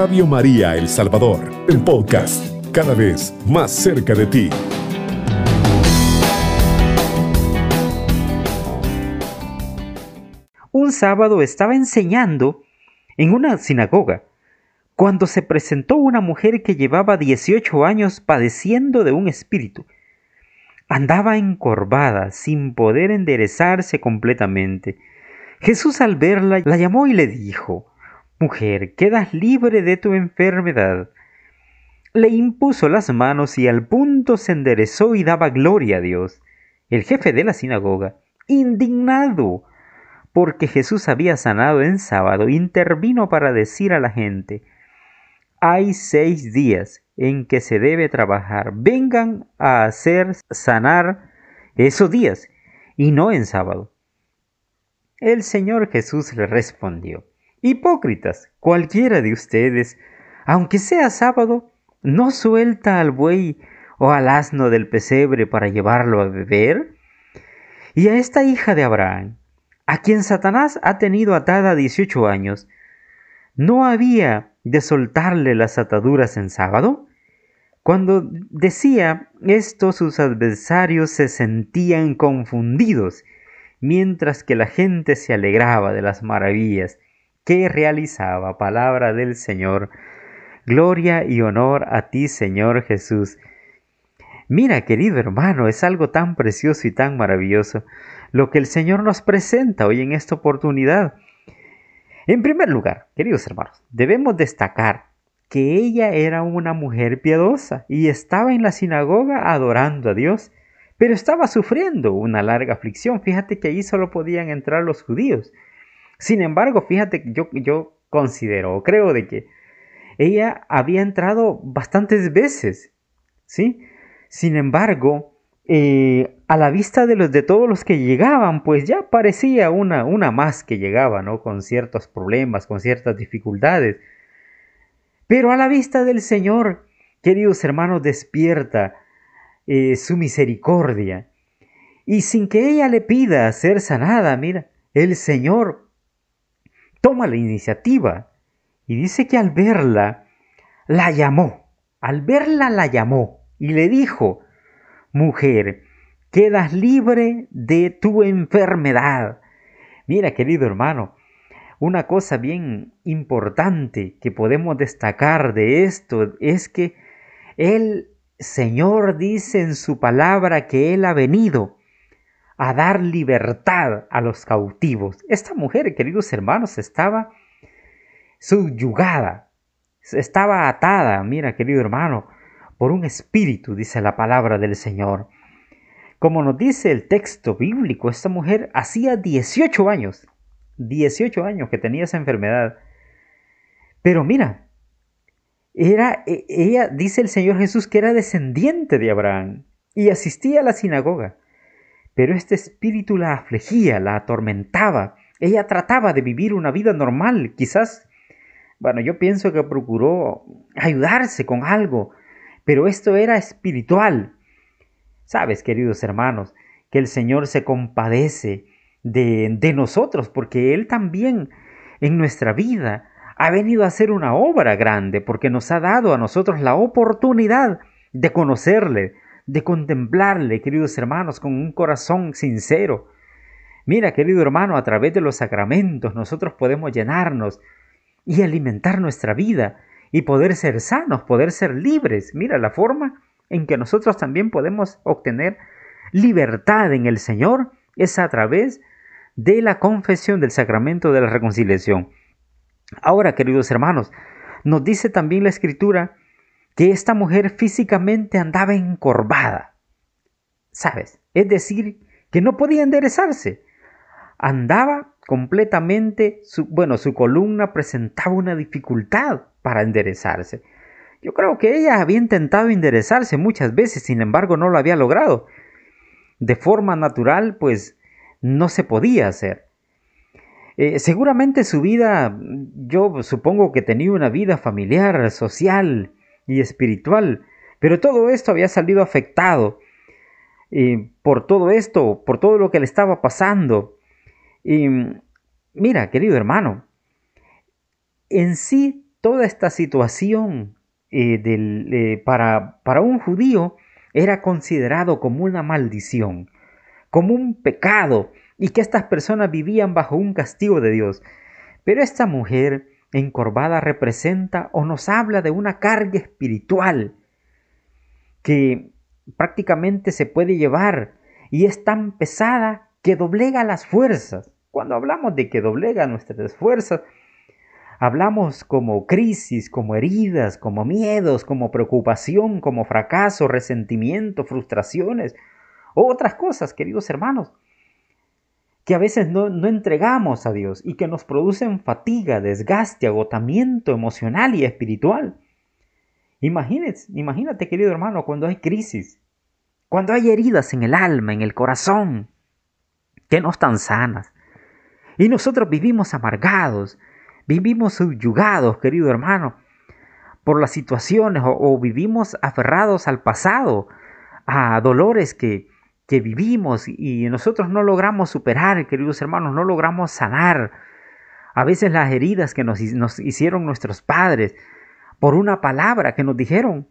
Radio María El Salvador, el podcast, cada vez más cerca de ti. Un sábado estaba enseñando en una sinagoga cuando se presentó una mujer que llevaba 18 años padeciendo de un espíritu. Andaba encorvada, sin poder enderezarse completamente. Jesús al verla la llamó y le dijo, Mujer, quedas libre de tu enfermedad. Le impuso las manos y al punto se enderezó y daba gloria a Dios. El jefe de la sinagoga, indignado porque Jesús había sanado en sábado, intervino para decir a la gente, hay seis días en que se debe trabajar, vengan a hacer sanar esos días y no en sábado. El Señor Jesús le respondió, Hipócritas, cualquiera de ustedes, aunque sea sábado, no suelta al buey o al asno del pesebre para llevarlo a beber? Y a esta hija de Abraham, a quien Satanás ha tenido atada 18 años, ¿no había de soltarle las ataduras en sábado? Cuando decía esto sus adversarios se sentían confundidos, mientras que la gente se alegraba de las maravillas que realizaba. Palabra del Señor. Gloria y honor a ti, Señor Jesús. Mira, querido hermano, es algo tan precioso y tan maravilloso lo que el Señor nos presenta hoy en esta oportunidad. En primer lugar, queridos hermanos, debemos destacar que ella era una mujer piadosa y estaba en la sinagoga adorando a Dios, pero estaba sufriendo una larga aflicción. Fíjate que allí solo podían entrar los judíos. Sin embargo, fíjate que yo, yo considero o creo de que ella había entrado bastantes veces, ¿sí? Sin embargo, eh, a la vista de, los, de todos los que llegaban, pues ya parecía una, una más que llegaba, ¿no? Con ciertos problemas, con ciertas dificultades. Pero a la vista del Señor, queridos hermanos, despierta eh, su misericordia. Y sin que ella le pida ser sanada, mira, el Señor toma la iniciativa y dice que al verla, la llamó, al verla la llamó y le dijo, mujer, quedas libre de tu enfermedad. Mira, querido hermano, una cosa bien importante que podemos destacar de esto es que el Señor dice en su palabra que Él ha venido a dar libertad a los cautivos. Esta mujer, queridos hermanos, estaba subyugada, estaba atada, mira, querido hermano, por un espíritu, dice la palabra del Señor. Como nos dice el texto bíblico, esta mujer hacía 18 años, 18 años que tenía esa enfermedad. Pero mira, era, e, ella dice el Señor Jesús que era descendiente de Abraham y asistía a la sinagoga. Pero este espíritu la afligía, la atormentaba. Ella trataba de vivir una vida normal, quizás, bueno, yo pienso que procuró ayudarse con algo, pero esto era espiritual. Sabes, queridos hermanos, que el Señor se compadece de, de nosotros, porque Él también en nuestra vida ha venido a hacer una obra grande, porque nos ha dado a nosotros la oportunidad de conocerle, de contemplarle, queridos hermanos, con un corazón sincero. Mira, querido hermano, a través de los sacramentos nosotros podemos llenarnos y alimentar nuestra vida y poder ser sanos, poder ser libres. Mira la forma en que nosotros también podemos obtener libertad en el Señor es a través de la confesión del sacramento de la reconciliación. Ahora, queridos hermanos, nos dice también la escritura que esta mujer físicamente andaba encorvada. ¿Sabes? Es decir, que no podía enderezarse. Andaba completamente, su, bueno, su columna presentaba una dificultad para enderezarse. Yo creo que ella había intentado enderezarse muchas veces, sin embargo no lo había logrado. De forma natural, pues no se podía hacer. Eh, seguramente su vida, yo supongo que tenía una vida familiar, social, y espiritual. Pero todo esto había salido afectado y por todo esto, por todo lo que le estaba pasando. Y mira, querido hermano, en sí toda esta situación eh, eh, para, para un judío era considerado como una maldición, como un pecado, y que estas personas vivían bajo un castigo de Dios. Pero esta mujer encorvada representa o nos habla de una carga espiritual que prácticamente se puede llevar y es tan pesada que doblega las fuerzas. Cuando hablamos de que doblega nuestras fuerzas, hablamos como crisis, como heridas, como miedos, como preocupación, como fracaso, resentimiento, frustraciones, otras cosas, queridos hermanos, que a veces no, no entregamos a Dios y que nos producen fatiga, desgaste, agotamiento emocional y espiritual. Imagínate, imagínate, querido hermano, cuando hay crisis, cuando hay heridas en el alma, en el corazón, que no están sanas. Y nosotros vivimos amargados, vivimos subyugados, querido hermano, por las situaciones o, vivimos aferrados al pasado, a dolores que, que vivimos y nosotros no logramos superar, queridos hermanos, no logramos sanar. A veces las heridas que nos, hicieron nuestros padres por una palabra que nos dijeron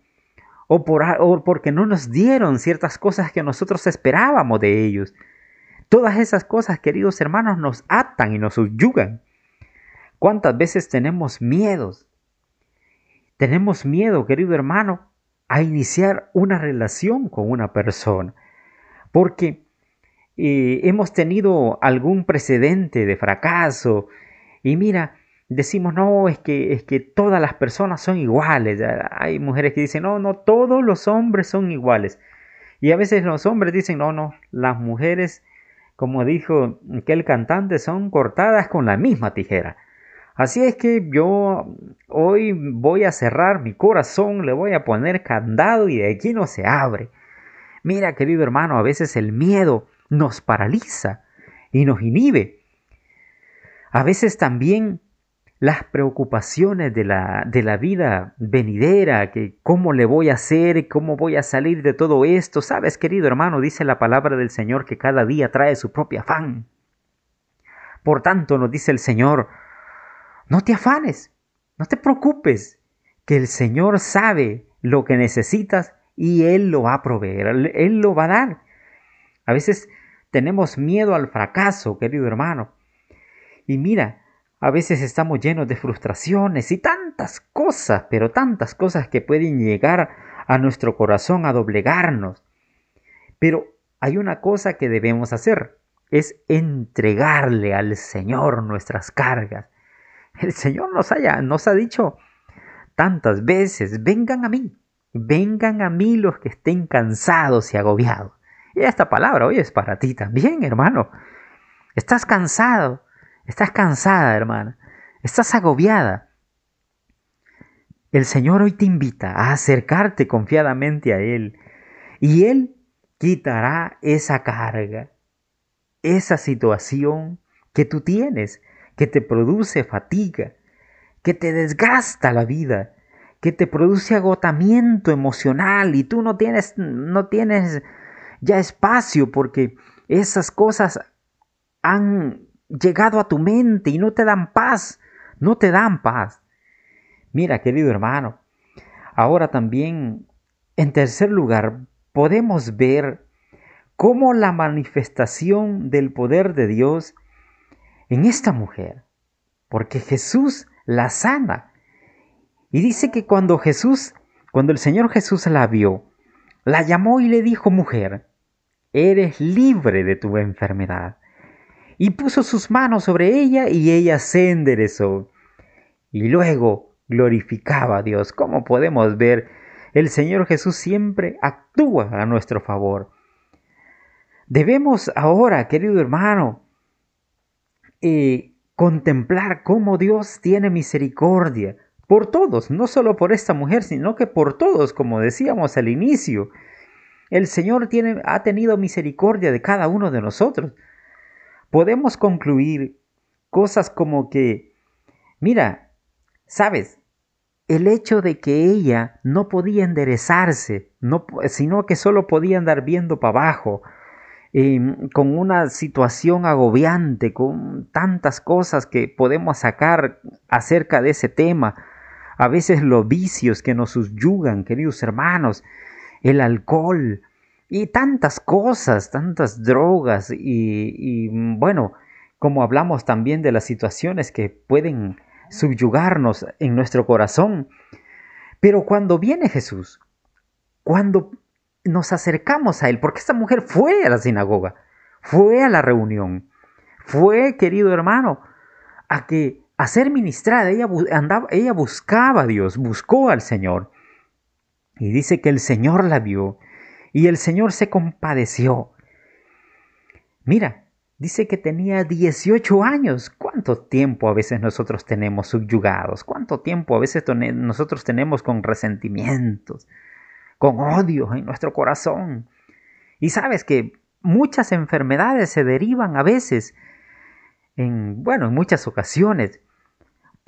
o, por, porque no nos dieron ciertas cosas que nosotros esperábamos de ellos. Todas esas cosas, queridos hermanos, nos atan y nos subyugan. ¿Cuántas veces tenemos miedos? Tenemos miedo, querido hermano, a iniciar una relación con una persona, porque eh, hemos tenido algún precedente de fracaso y mira, decimos, no, es que, es que todas las personas son iguales. Hay mujeres que dicen, no, no, todos los hombres son iguales. Y a veces los hombres dicen, no, no, las mujeres, como dijo aquel cantante, son cortadas con la misma tijera. Así es que yo hoy voy a cerrar mi corazón, le voy a poner candado y de aquí no se abre. Mira, querido hermano, a veces el miedo nos paraliza y nos inhibe. A veces también las preocupaciones de la, de la vida venidera, que cómo le voy a hacer, cómo voy a salir de todo esto. Sabes, querido hermano, dice la palabra del Señor que cada día trae su propio afán. Por tanto, nos dice el Señor, no te afanes, no te preocupes, que el Señor sabe lo que necesitas y Él lo va a proveer, Él lo va a dar. A veces tenemos miedo al fracaso, querido hermano. Y mira, a veces estamos llenos de frustraciones y tantas cosas, pero tantas cosas que pueden llegar a nuestro corazón a doblegarnos. Pero hay una cosa que debemos hacer, es entregarle al Señor nuestras cargas. El Señor nos, haya, nos ha dicho tantas veces, vengan a mí, vengan a mí los que estén cansados y agobiados. Y esta palabra hoy es para ti también, hermano. Estás cansado, Estás cansada, hermana. Estás agobiada. El Señor hoy te invita a acercarte confiadamente a Él y Él quitará esa carga, esa situación que tú tienes, que te produce fatiga, que te desgasta la vida, que te produce agotamiento emocional y tú no tienes, no tienes ya espacio porque esas cosas han llegado a tu mente y no te dan paz, no te dan paz. Mira, querido hermano, ahora también, en tercer lugar, podemos ver cómo la manifestación del poder de Dios en esta mujer, porque Jesús la sana. Y dice que cuando Jesús, cuando el Señor Jesús la vio, la llamó y le dijo, mujer, eres libre de tu enfermedad y puso sus manos sobre ella y ella se enderezó. Y luego glorificaba a Dios. Como podemos ver, el Señor Jesús siempre actúa a nuestro favor. Debemos ahora, querido hermano, eh, contemplar cómo Dios tiene misericordia por todos, no solo por esta mujer, sino que por todos, como decíamos al inicio. El Señor tiene, ha tenido misericordia de cada uno de nosotros podemos concluir cosas como que, mira, sabes, el hecho de que ella no podía enderezarse, no, sino que solo podía andar viendo para abajo, em, con una situación agobiante, con tantas cosas que podemos sacar acerca de ese tema, a veces los vicios que nos subyugan, queridos hermanos, el alcohol y tantas cosas, tantas drogas y, bueno, como hablamos también de las situaciones que pueden subyugarnos en nuestro corazón. Pero cuando viene Jesús, cuando nos acercamos a Él, porque esta mujer fue a la sinagoga, fue a la reunión, fue, querido hermano, a que a ser ministrada, ella, andaba, ella buscaba a Dios, buscó al Señor. Y dice que el Señor la vio y el Señor se compadeció. Mira, dice que tenía 18 años. ¿Cuánto tiempo a veces nosotros tenemos subyugados? ¿Cuánto tiempo a veces nosotros tenemos con resentimientos, con odio en nuestro corazón? Y sabes que muchas enfermedades se derivan a veces, en, bueno, en muchas ocasiones,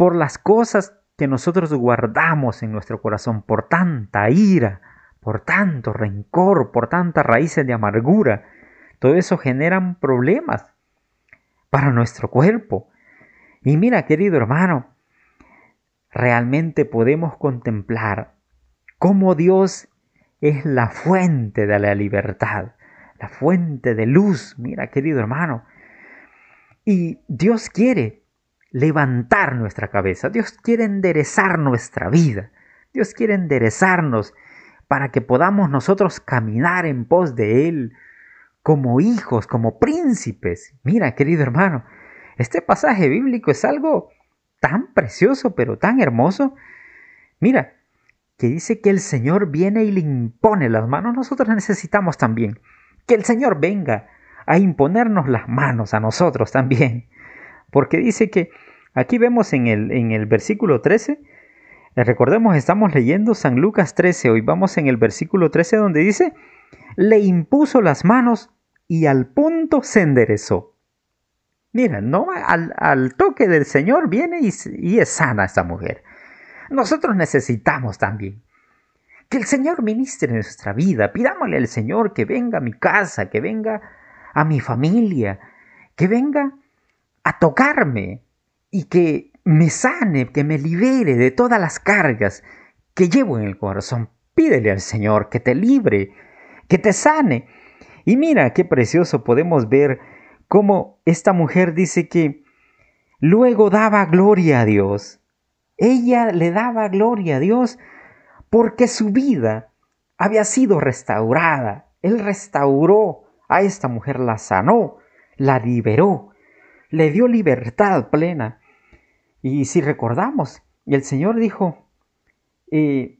por las cosas que nosotros guardamos en nuestro corazón, por tanta ira, por tanto rencor, por tantas raíces de amargura. Todo eso generan problemas para nuestro cuerpo. Y mira, querido hermano, realmente podemos contemplar cómo Dios es la fuente de la libertad, la fuente de luz. Mira, querido hermano. Y Dios quiere levantar nuestra cabeza. Dios quiere enderezar nuestra vida. Dios quiere enderezarnos para que podamos nosotros caminar en pos de Él como hijos, como príncipes. Mira, querido hermano, este pasaje bíblico es algo tan precioso, pero tan hermoso. Mira, que dice que el Señor viene y le impone las manos. Nosotros necesitamos también que el Señor venga a imponernos las manos a nosotros también. Porque dice que aquí vemos en el, en el versículo 13, eh, recordemos, estamos leyendo San Lucas 13, hoy vamos en el versículo 13 donde dice, le impuso las manos y al punto se enderezó. Mira, no al, toque del Señor viene y, y es sana esta mujer. Nosotros necesitamos también que el Señor ministre nuestra vida. Pidámosle al Señor que venga a mi casa, que venga a mi familia, que venga a tocarme y que me sane, que me libere de todas las cargas que llevo en el corazón. Pídele al Señor que te libre, que te sane. Y mira qué precioso podemos ver cómo esta mujer dice que luego daba gloria a Dios. Ella le daba gloria a Dios porque su vida había sido restaurada. Él restauró a esta mujer, la sanó, la liberó le dio libertad plena. Y si recordamos, el Señor dijo eh,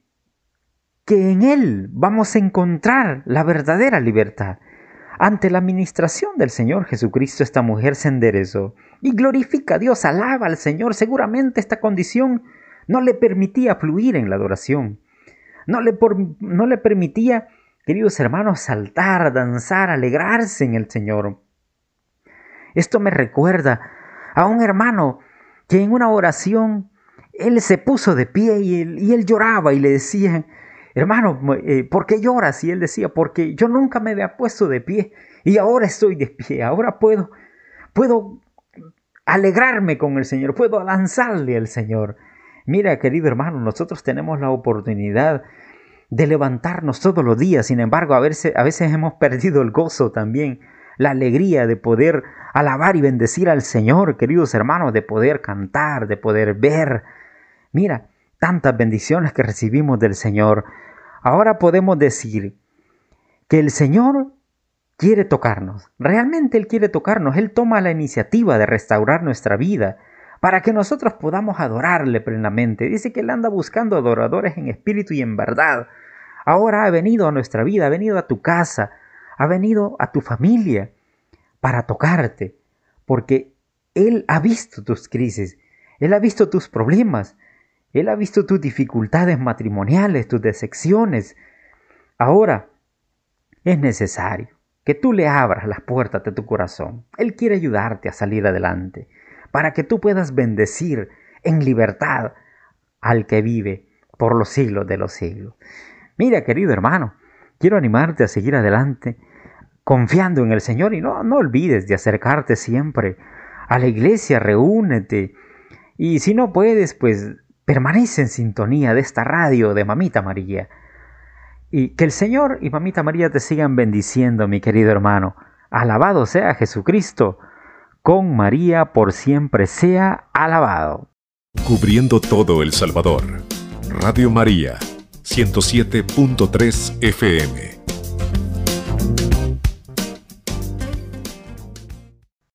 que en Él vamos a encontrar la verdadera libertad. Ante la administración del Señor Jesucristo, esta mujer se enderezó y glorifica a Dios, alaba al Señor. Seguramente esta condición no le permitía fluir en la adoración, no le, no le permitía, queridos hermanos, saltar, danzar, alegrarse en el Señor. Esto me recuerda a un hermano que en una oración él se puso de pie y él, lloraba y le decía, hermano, eh, ¿por qué lloras? Y él decía, porque yo nunca me había puesto de pie y ahora estoy de pie, ahora puedo, puedo alegrarme con el Señor, puedo lanzarle al Señor. Mira, querido hermano, nosotros tenemos la oportunidad de levantarnos todos los días, sin embargo, a veces, a veces hemos perdido el gozo también la alegría de poder alabar y bendecir al Señor, queridos hermanos, de poder cantar, de poder ver. Mira, tantas bendiciones que recibimos del Señor. Ahora podemos decir que el Señor quiere tocarnos. Realmente Él quiere tocarnos. Él toma la iniciativa de restaurar nuestra vida para que nosotros podamos adorarle plenamente. Dice que Él anda buscando adoradores en espíritu y en verdad. Ahora ha venido a nuestra vida, ha venido a tu casa, ha venido a tu familia para tocarte, porque Él ha visto tus crisis, Él ha visto tus problemas, Él ha visto tus dificultades matrimoniales, tus decepciones. Ahora es necesario que tú le abras las puertas de tu corazón. Él quiere ayudarte a salir adelante, para que tú puedas bendecir en libertad al que vive por los siglos de los siglos. Mira, querido hermano, quiero animarte a seguir adelante confiando en el Señor y no, no olvides de acercarte siempre a la iglesia, reúnete. Y si no puedes, pues permanece en sintonía de esta radio de Mamita María. Y que el Señor y Mamita María te sigan bendiciendo, mi querido hermano. Alabado sea Jesucristo. Con María por siempre sea alabado. Cubriendo todo El Salvador. Radio María, 107.3 FM.